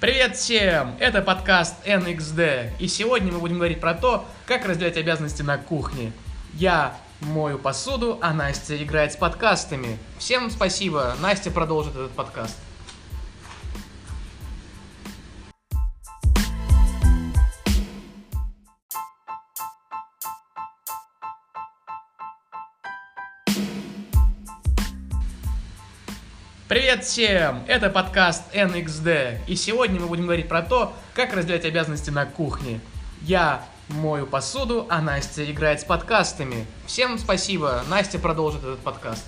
Привет всем! Это подкаст NXD, и сегодня мы будем говорить про то, как разделять обязанности на кухне. Я мою посуду, а Настя играет с подкастами. Всем спасибо, Настя продолжит этот подкаст. Привет всем! Это подкаст NXD, и сегодня мы будем говорить про то, как разделять обязанности на кухне. Я мою посуду, а Настя играет с подкастами. Всем спасибо, Настя продолжит этот подкаст.